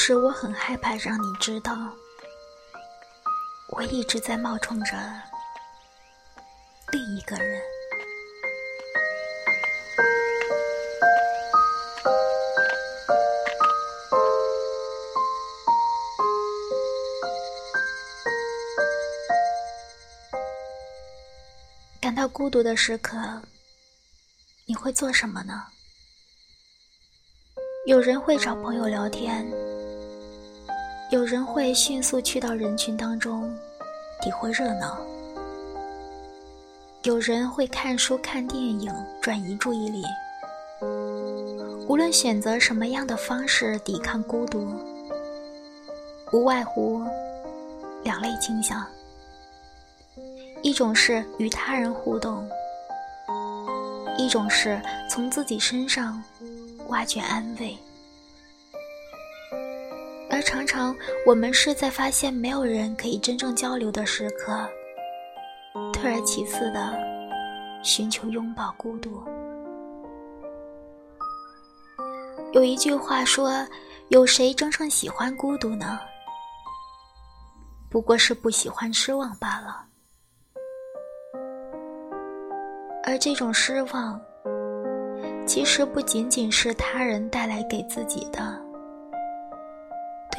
其实我很害怕让你知道，我一直在冒充着另一个人。感到孤独的时刻，你会做什么呢？有人会找朋友聊天，有人会迅速去到人群当中体会热闹，有人会看书、看电影转移注意力。无论选择什么样的方式抵抗孤独，无外乎两类倾向：一种是与他人互动，一种是从自己身上。挖掘安慰，而常常我们是在发现没有人可以真正交流的时刻，退而其次的寻求拥抱孤独。有一句话说：“有谁真正喜欢孤独呢？不过是不喜欢失望罢了。”而这种失望。其实不仅仅是他人带来给自己的，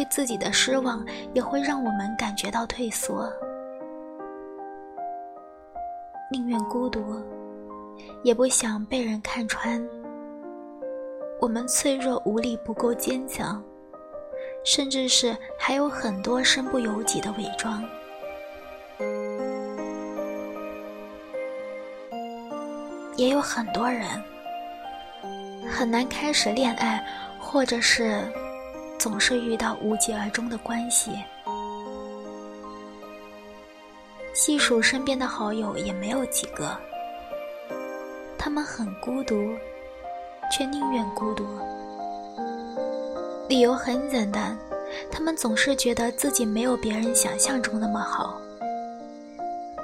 对自己的失望也会让我们感觉到退缩，宁愿孤独，也不想被人看穿。我们脆弱无力，不够坚强，甚至是还有很多身不由己的伪装。也有很多人。很难开始恋爱，或者是总是遇到无疾而终的关系。细数身边的好友，也没有几个。他们很孤独，却宁愿孤独。理由很简单，他们总是觉得自己没有别人想象中那么好。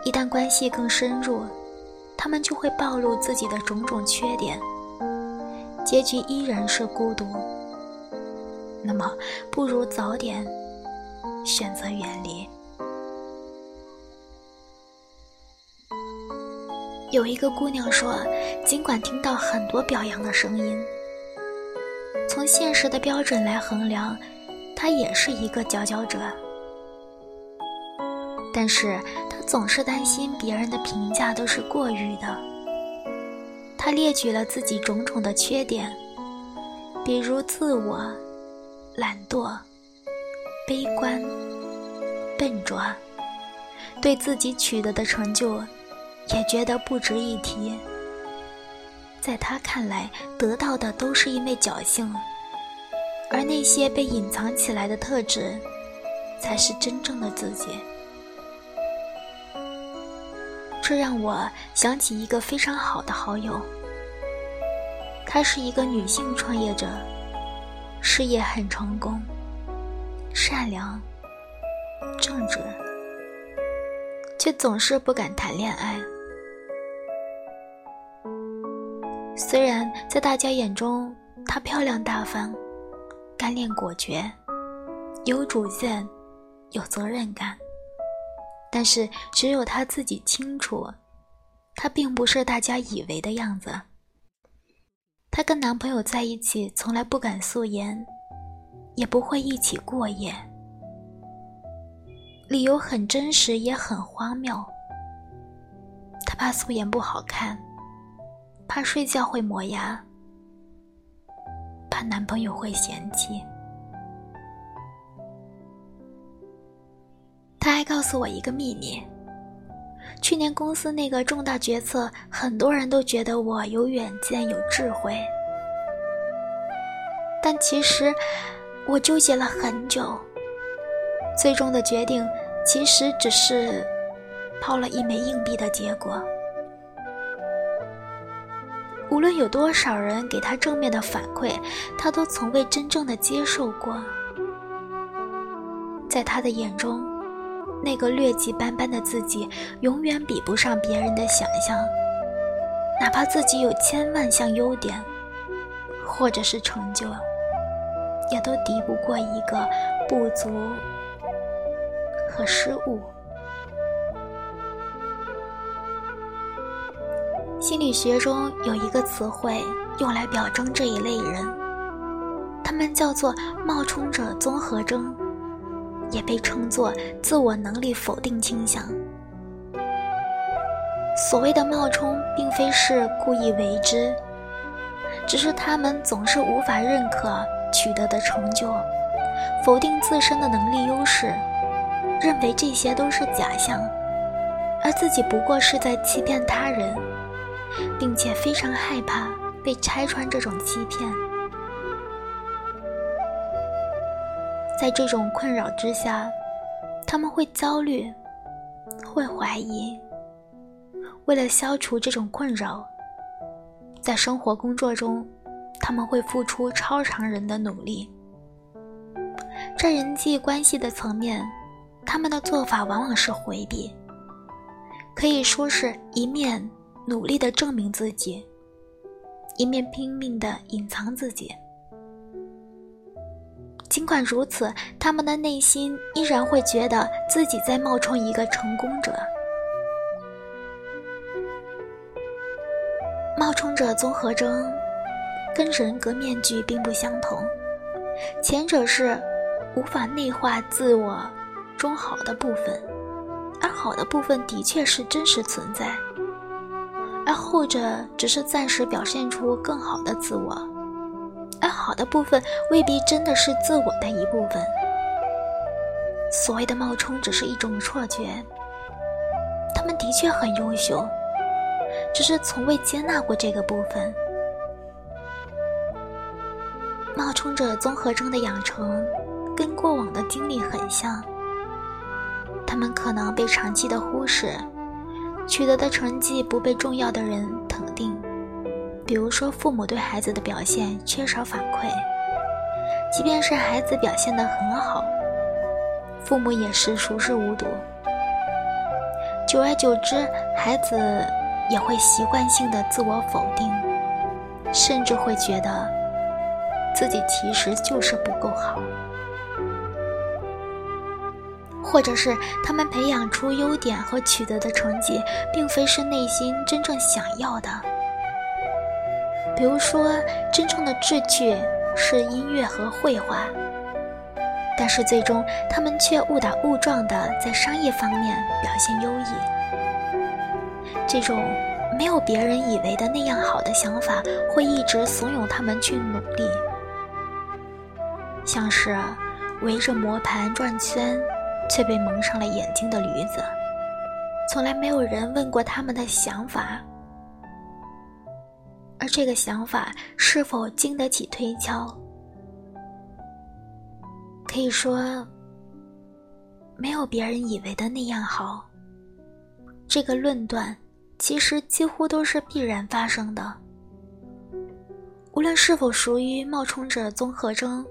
一旦关系更深入，他们就会暴露自己的种种缺点。结局依然是孤独，那么不如早点选择远离。有一个姑娘说，尽管听到很多表扬的声音，从现实的标准来衡量，她也是一个佼佼者。但是她总是担心别人的评价都是过于的。他列举了自己种种的缺点，比如自我、懒惰、悲观、笨拙，对自己取得的成就也觉得不值一提。在他看来，得到的都是因为侥幸，而那些被隐藏起来的特质，才是真正的自己。这让我想起一个非常好的好友。她是一个女性创业者，事业很成功，善良、正直，却总是不敢谈恋爱。虽然在大家眼中，她漂亮大方、干练果决、有主见、有责任感，但是只有她自己清楚，她并不是大家以为的样子。她跟男朋友在一起，从来不敢素颜，也不会一起过夜。理由很真实，也很荒谬。她怕素颜不好看，怕睡觉会磨牙，怕男朋友会嫌弃。她还告诉我一个秘密：去年公司那个重大决策，很多人都觉得我有远见、有智慧。但其实，我纠结了很久。最终的决定，其实只是抛了一枚硬币的结果。无论有多少人给他正面的反馈，他都从未真正的接受过。在他的眼中，那个劣迹斑斑的自己，永远比不上别人的想象，哪怕自己有千万项优点，或者是成就。也都敌不过一个不足和失误。心理学中有一个词汇用来表征这一类人，他们叫做冒充者综合征，也被称作自我能力否定倾向。所谓的冒充，并非是故意为之，只是他们总是无法认可取得的成就，否定自身的能力优势，认为这些都是假象，而自己不过是在欺骗他人。并且非常害怕被拆穿这种欺骗，在这种困扰之下，他们会焦虑，会怀疑。为了消除这种困扰，在生活工作中，他们会付出超常人的努力。在人际关系的层面，他们的做法往往是回避，可以说是一面。努力的证明自己，一面拼命的隐藏自己。尽管如此，他们的内心依然会觉得自己在冒充一个成功者。冒充者综合征跟人格面具并不相同，前者是无法内化自我中好的部分，而好的部分的确是真实存在。而后者只是暂时表现出更好的自我，好的部分未必真的是自我的一部分。所谓的冒充只是一种错觉，他们的确很优秀，只是从未接纳过这个部分。冒充者综合征的养成，跟过往的经历很像，他们可能被长期的忽视。取得的成绩不被重要的人肯定，比如说父母对孩子的表现缺少反馈，即便是孩子表现得很好，父母也是熟视无睹。久而久之，孩子也会习惯性的自我否定，甚至会觉得自己其实就是不够好。或者是他们培养出优点和取得的成绩，并非是内心真正想要的。比如说，真正的志趣是音乐和绘画，但是最终他们却误打误撞的在商业方面表现优异。这种没有别人以为的那样好的想法，会一直怂恿他们去努力，像是围着磨盘转圈。却被蒙上了眼睛的驴子，从来没有人问过他们的想法，而这个想法是否经得起推敲？可以说，没有别人以为的那样好。这个论断其实几乎都是必然发生的，无论是否属于冒充者综合征。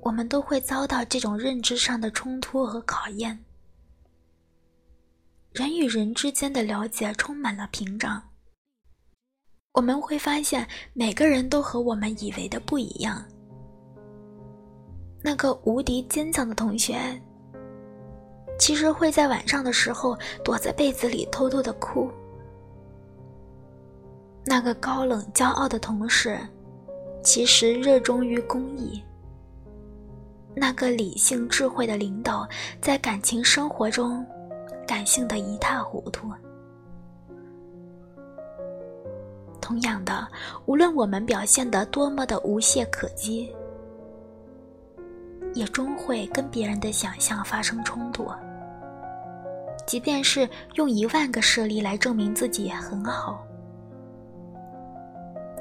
我们都会遭到这种认知上的冲突和考验。人与人之间的了解充满了屏障。我们会发现，每个人都和我们以为的不一样。那个无敌坚强的同学，其实会在晚上的时候躲在被子里偷偷的哭。那个高冷骄傲的同事，其实热衷于公益。那个理性智慧的领导，在感情生活中，感性的一塌糊涂。同样的，无论我们表现得多么的无懈可击，也终会跟别人的想象发生冲突。即便是用一万个事例来证明自己也很好，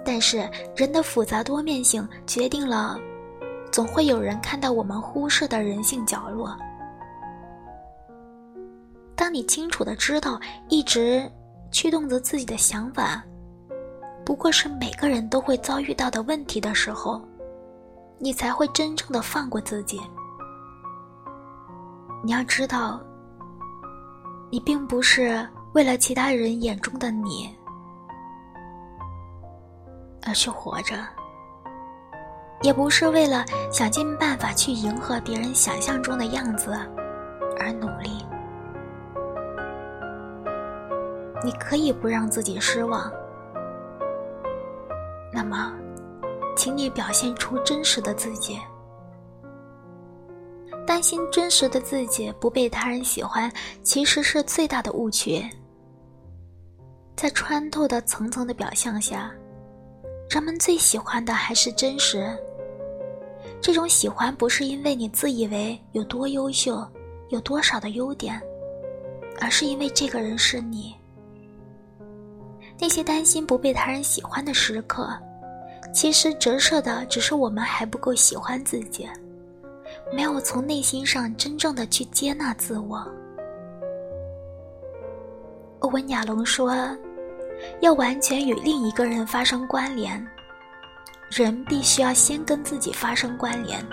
但是人的复杂多面性决定了。总会有人看到我们忽视的人性角落。当你清楚的知道，一直驱动着自己的想法，不过是每个人都会遭遇到的问题的时候，你才会真正的放过自己。你要知道，你并不是为了其他人眼中的你而去活着。也不是为了想尽办法去迎合别人想象中的样子而努力。你可以不让自己失望，那么，请你表现出真实的自己。担心真实的自己不被他人喜欢，其实是最大的误区。在穿透的层层的表象下，人们最喜欢的还是真实。这种喜欢不是因为你自以为有多优秀，有多少的优点，而是因为这个人是你。那些担心不被他人喜欢的时刻，其实折射的只是我们还不够喜欢自己，没有从内心上真正的去接纳自我。欧文·亚龙说：“要完全与另一个人发生关联，人必须要先跟自己发生关联。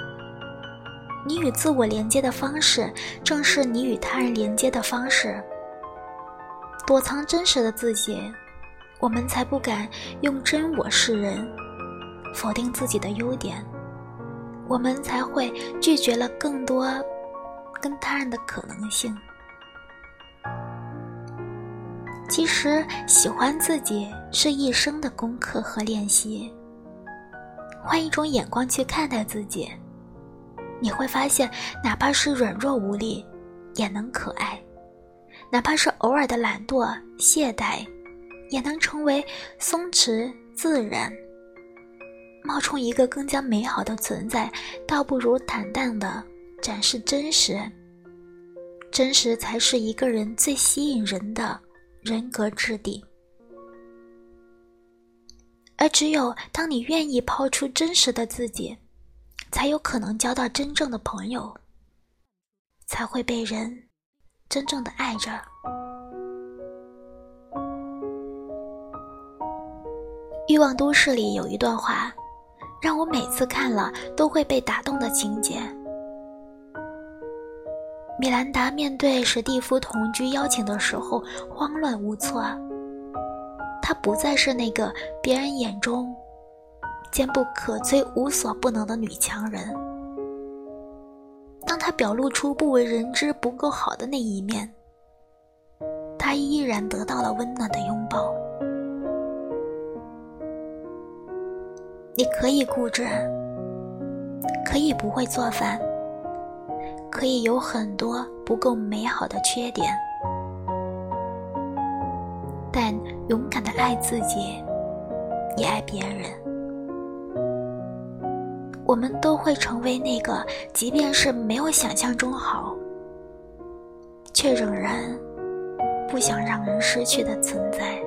你与自我连接的方式，正是你与他人连接的方式。躲藏真实的自己。”我们才不敢用真我示人，否定自己的优点，我们才会拒绝了更多跟他人的可能性。其实，喜欢自己是一生的功课和练习。换一种眼光去看待自己，你会发现，哪怕是软弱无力，也能可爱；哪怕是偶尔的懒惰懈怠。也能成为松弛自然，冒充一个更加美好的存在，倒不如坦荡的展示真实。真实才是一个人最吸引人的人格质地。而只有当你愿意抛出真实的自己，才有可能交到真正的朋友，才会被人真正的爱着。欲望都市里有一段话，让我每次看了都会被打动的情节。米兰达面对史蒂夫同居邀请的时候慌乱无措，她不再是那个别人眼中坚不可摧、无所不能的女强人。当她表露出不为人知、不够好的那一面，她依然得到了温暖的拥抱。你可以固执，可以不会做饭，可以有很多不够美好的缺点，但勇敢的爱自己，也爱别人。我们都会成为那个，即便是没有想象中好，却仍然不想让人失去的存在。